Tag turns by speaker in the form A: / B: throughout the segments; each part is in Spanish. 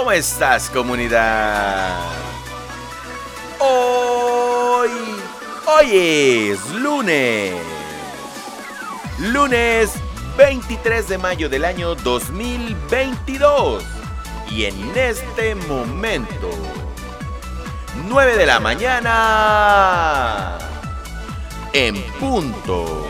A: ¿Cómo estás comunidad? Hoy, hoy es lunes. Lunes 23 de mayo del año 2022. Y en este momento, 9 de la mañana, en punto.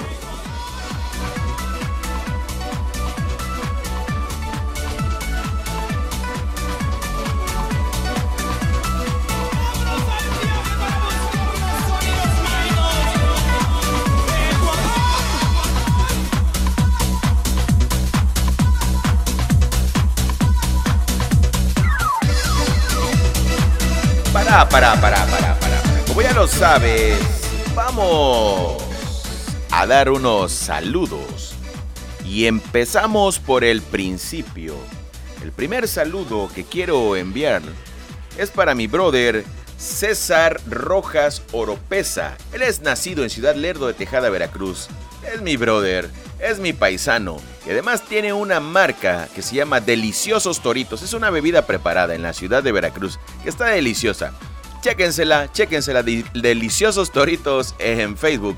A: Para, para, para, para. Como ya lo sabes, vamos a dar unos saludos. Y empezamos por el principio. El primer saludo que quiero enviar es para mi brother César Rojas Oropesa. Él es nacido en Ciudad Lerdo de Tejada, Veracruz. Es mi brother, es mi paisano. Y además tiene una marca que se llama Deliciosos Toritos. Es una bebida preparada en la ciudad de Veracruz que está deliciosa. Chéquensela, chéquensela. Deliciosos Toritos en Facebook.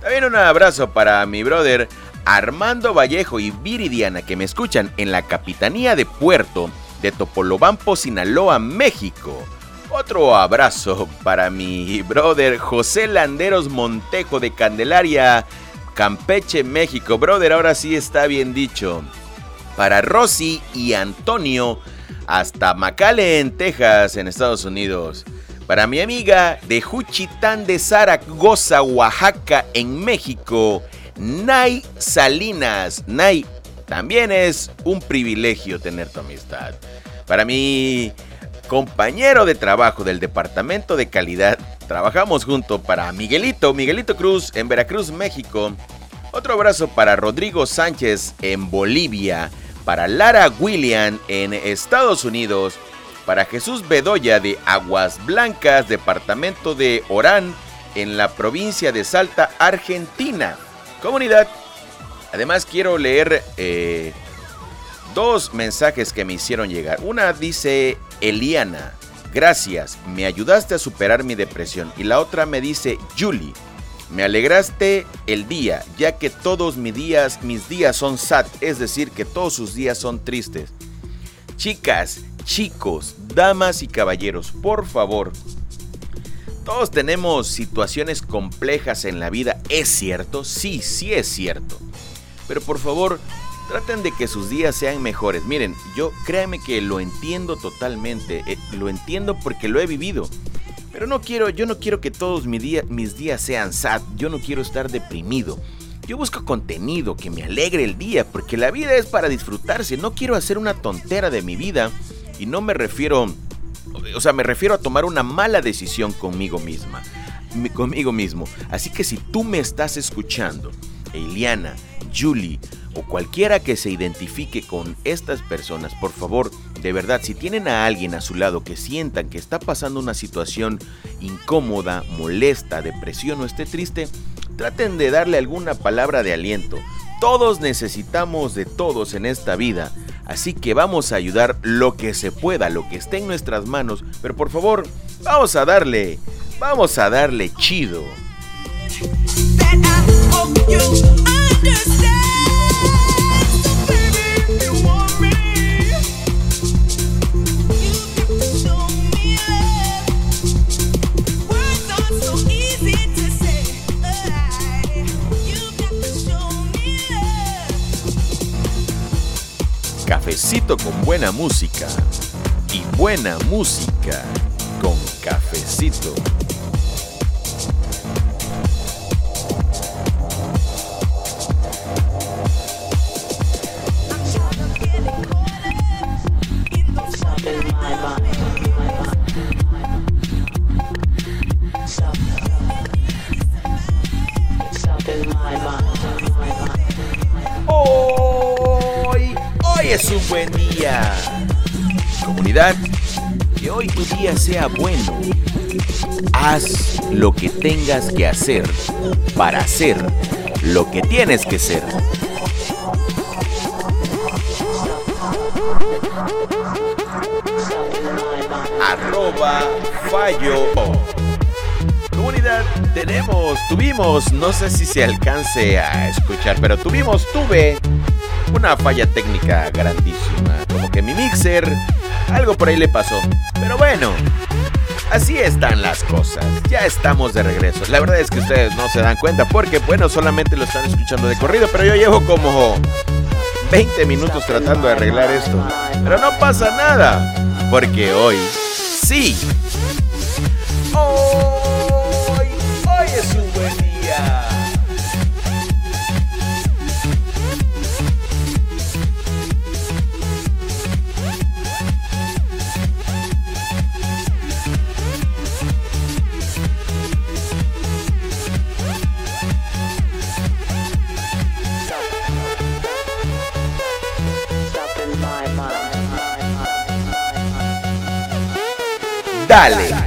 A: También un abrazo para mi brother Armando Vallejo y Viridiana que me escuchan en la Capitanía de Puerto de Topolobampo, Sinaloa, México. Otro abrazo para mi brother José Landeros Montejo de Candelaria, Campeche, México. Brother, ahora sí está bien dicho. Para Rosy y Antonio, hasta McAllen, Texas, en Estados Unidos. Para mi amiga de Juchitán de Zaragoza, Oaxaca, en México, Nay Salinas. Nay, también es un privilegio tener tu amistad. Para mi compañero de trabajo del Departamento de Calidad, trabajamos junto para Miguelito, Miguelito Cruz en Veracruz, México. Otro abrazo para Rodrigo Sánchez en Bolivia, para Lara William en Estados Unidos, para Jesús Bedoya de Aguas Blancas, departamento de Orán, en la provincia de Salta, Argentina. Comunidad. Además quiero leer eh, dos mensajes que me hicieron llegar. Una dice Eliana, gracias, me ayudaste a superar mi depresión. Y la otra me dice Julie, me alegraste el día, ya que todos mis días, mis días son sad, es decir, que todos sus días son tristes. Chicas, chicos, damas y caballeros, por favor, todos tenemos situaciones complejas en la vida, ¿es cierto? Sí, sí es cierto. Pero por favor, traten de que sus días sean mejores. Miren, yo créanme que lo entiendo totalmente, eh, lo entiendo porque lo he vivido. Pero no quiero, yo no quiero que todos mis, mis días sean sad, yo no quiero estar deprimido. Yo busco contenido que me alegre el día, porque la vida es para disfrutarse. No quiero hacer una tontera de mi vida y no me refiero, o sea, me refiero a tomar una mala decisión conmigo misma, conmigo mismo. Así que si tú me estás escuchando, Eliana, Julie o cualquiera que se identifique con estas personas, por favor, de verdad, si tienen a alguien a su lado que sientan que está pasando una situación incómoda, molesta, depresión o esté triste, traten de darle alguna palabra de aliento. Todos necesitamos de todos en esta vida, así que vamos a ayudar lo que se pueda, lo que esté en nuestras manos, pero por favor, vamos a darle, vamos a darle chido. Cafecito con buena música y buena música con cafecito. Comunidad, que hoy tu día sea bueno. Haz lo que tengas que hacer para hacer lo que tienes que ser. arroba fallo. Comunidad, tenemos, tuvimos, no sé si se alcance a escuchar, pero tuvimos, tuve una falla técnica grandísima. Como que mi mixer, algo por ahí le pasó. Pero bueno, Así están las cosas. Ya estamos de regreso. La verdad es que ustedes no se dan cuenta porque, bueno, solamente lo están escuchando de corrido, pero yo llevo como 20 minutos tratando de arreglar esto. Pero no pasa nada, porque hoy sí. Hoy, Dale.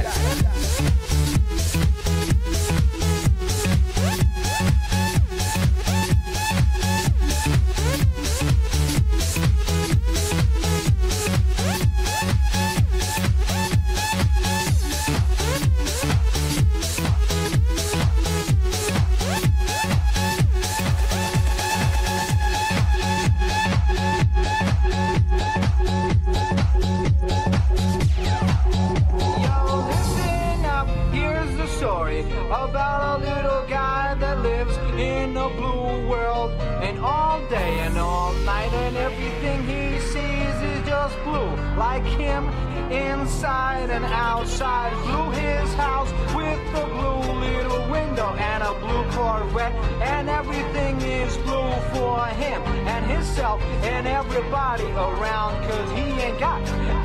B: wet, and everything is blue for him and himself and everybody around, cause he ain't got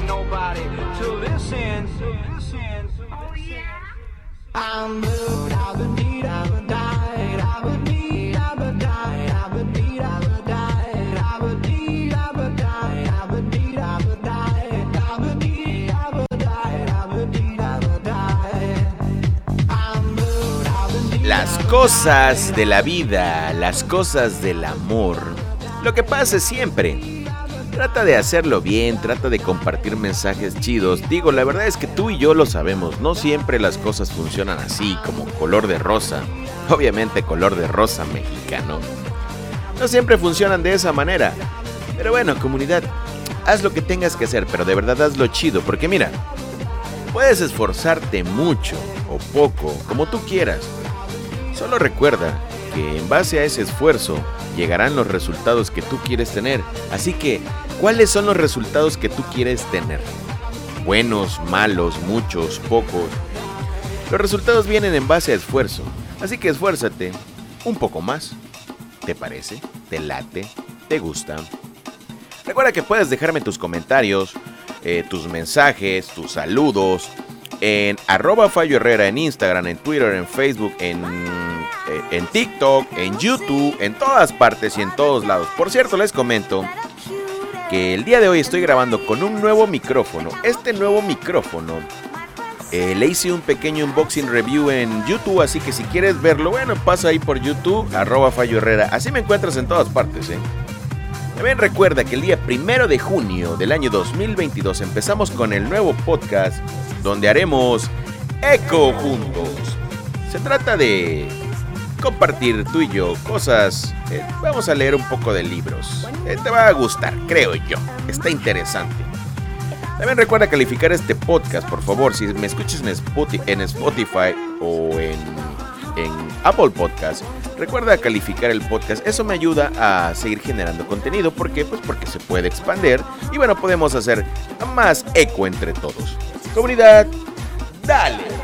B: nobody to listen to. Listen, to listen. Oh, yeah. I'm blue, I've been deed, I've been died.
A: Cosas de la vida, las cosas del amor, lo que pasa siempre. Trata de hacerlo bien, trata de compartir mensajes chidos. Digo, la verdad es que tú y yo lo sabemos, no siempre las cosas funcionan así, como color de rosa. Obviamente color de rosa mexicano. No siempre funcionan de esa manera. Pero bueno, comunidad, haz lo que tengas que hacer, pero de verdad hazlo chido, porque mira, puedes esforzarte mucho o poco, como tú quieras Solo recuerda que en base a ese esfuerzo llegarán los resultados que tú quieres tener. Así que, ¿cuáles son los resultados que tú quieres tener? Buenos, malos, muchos, pocos. Los resultados vienen en base a esfuerzo. Así que esfuérzate un poco más. ¿Te parece? ¿Te late? ¿Te gusta? Recuerda que puedes dejarme tus comentarios, eh, tus mensajes, tus saludos en arroba Fallo Herrera en Instagram, en Twitter, en Facebook, en en TikTok, en YouTube, en todas partes y en todos lados. Por cierto, les comento que el día de hoy estoy grabando con un nuevo micrófono. Este nuevo micrófono eh, le hice un pequeño unboxing review en YouTube, así que si quieres verlo, bueno, pasa ahí por YouTube, arroba Fallo Herrera. Así me encuentras en todas partes, ¿eh? También recuerda que el día primero de junio del año 2022 empezamos con el nuevo podcast donde haremos Eco juntos. Se trata de compartir tú y yo cosas. Eh, vamos a leer un poco de libros. Eh, te va a gustar, creo yo. Está interesante. También recuerda calificar este podcast, por favor. Si me escuchas en Spotify, o en, Apple Podcast, recuerda calificar el podcast. Eso me ayuda a seguir generando contenido. ¿Por qué? Pues porque se puede expandir y bueno, podemos hacer más eco entre todos. Comunidad, dale.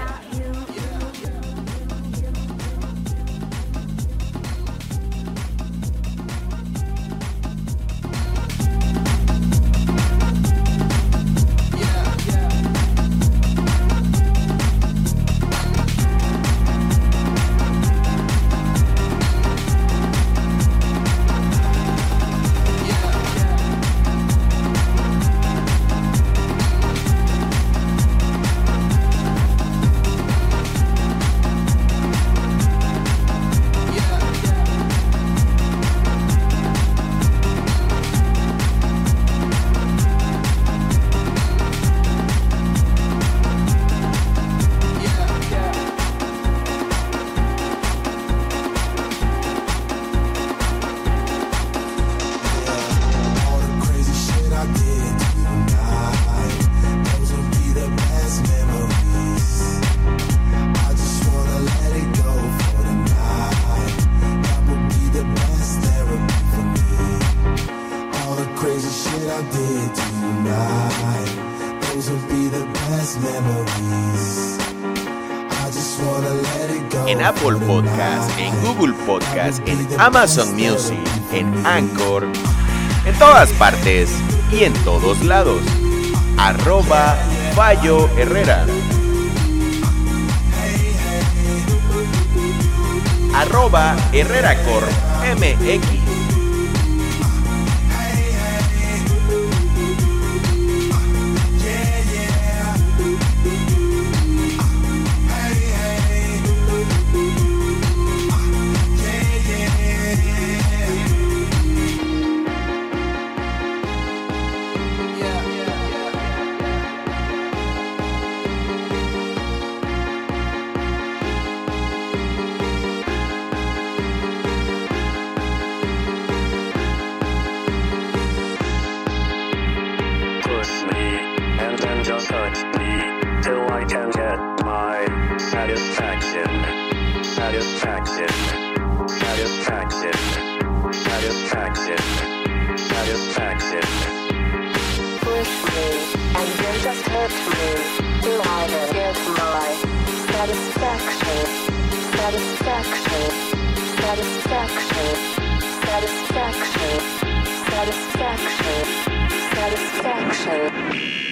A: En Apple Podcast, en Google Podcast, en Amazon Music, en Anchor, en todas partes y en todos lados. Arroba Fallo Herrera. Arroba Herrera Corp MX.
C: Satisfaction. Satisfaction. Satisfaction. Satisfaction. Satisfaction.
D: Push me, and then just hurt me. Do either get my satisfaction? Satisfaction. Satisfaction. Satisfaction. Satisfaction. Satisfaction. satisfaction.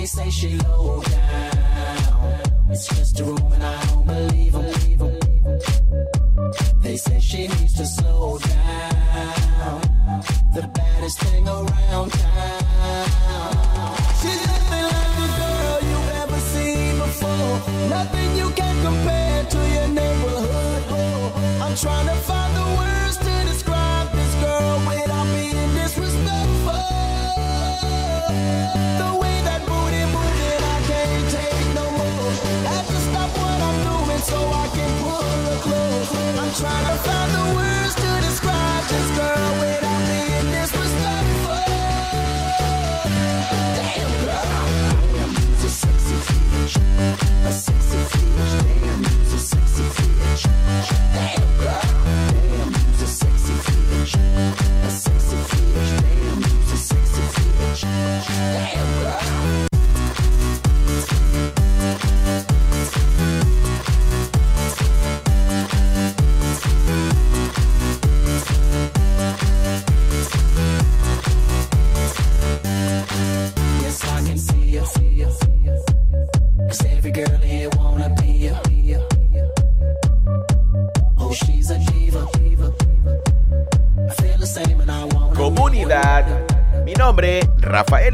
E: they say she low down. It's just a room and I don't believe them. They say she needs to slow down. The baddest thing around town. She's nothing like the girl you've ever seen before. Nothing you can compare to your neighborhood. I'm trying to find the word.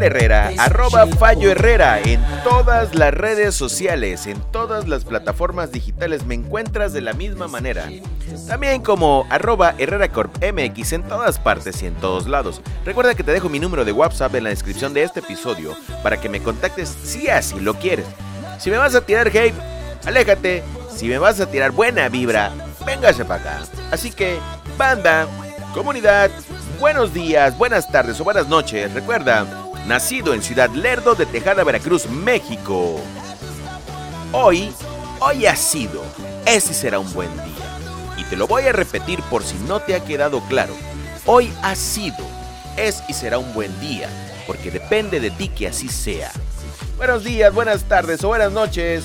A: Herrera, arroba Fallo Herrera, en todas las redes sociales, en todas las plataformas digitales me encuentras de la misma manera. También como arroba Herrera Corp MX en todas partes y en todos lados. Recuerda que te dejo mi número de WhatsApp en la descripción de este episodio para que me contactes si así lo quieres. Si me vas a tirar hate, aléjate. Si me vas a tirar buena vibra, véngase para acá. Así que, banda, comunidad, buenos días, buenas tardes o buenas noches. Recuerda, nacido en Ciudad Lerdo de Tejada, Veracruz, México. Hoy, hoy ha sido, ese será un buen día. Y te lo voy a repetir por si no te ha quedado claro. Hoy ha sido, es y será un buen día, porque depende de ti que así sea. Buenos días, buenas tardes o buenas noches.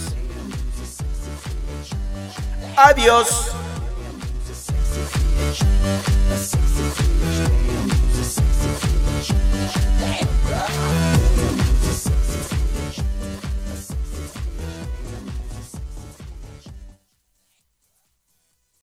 A: Adiós.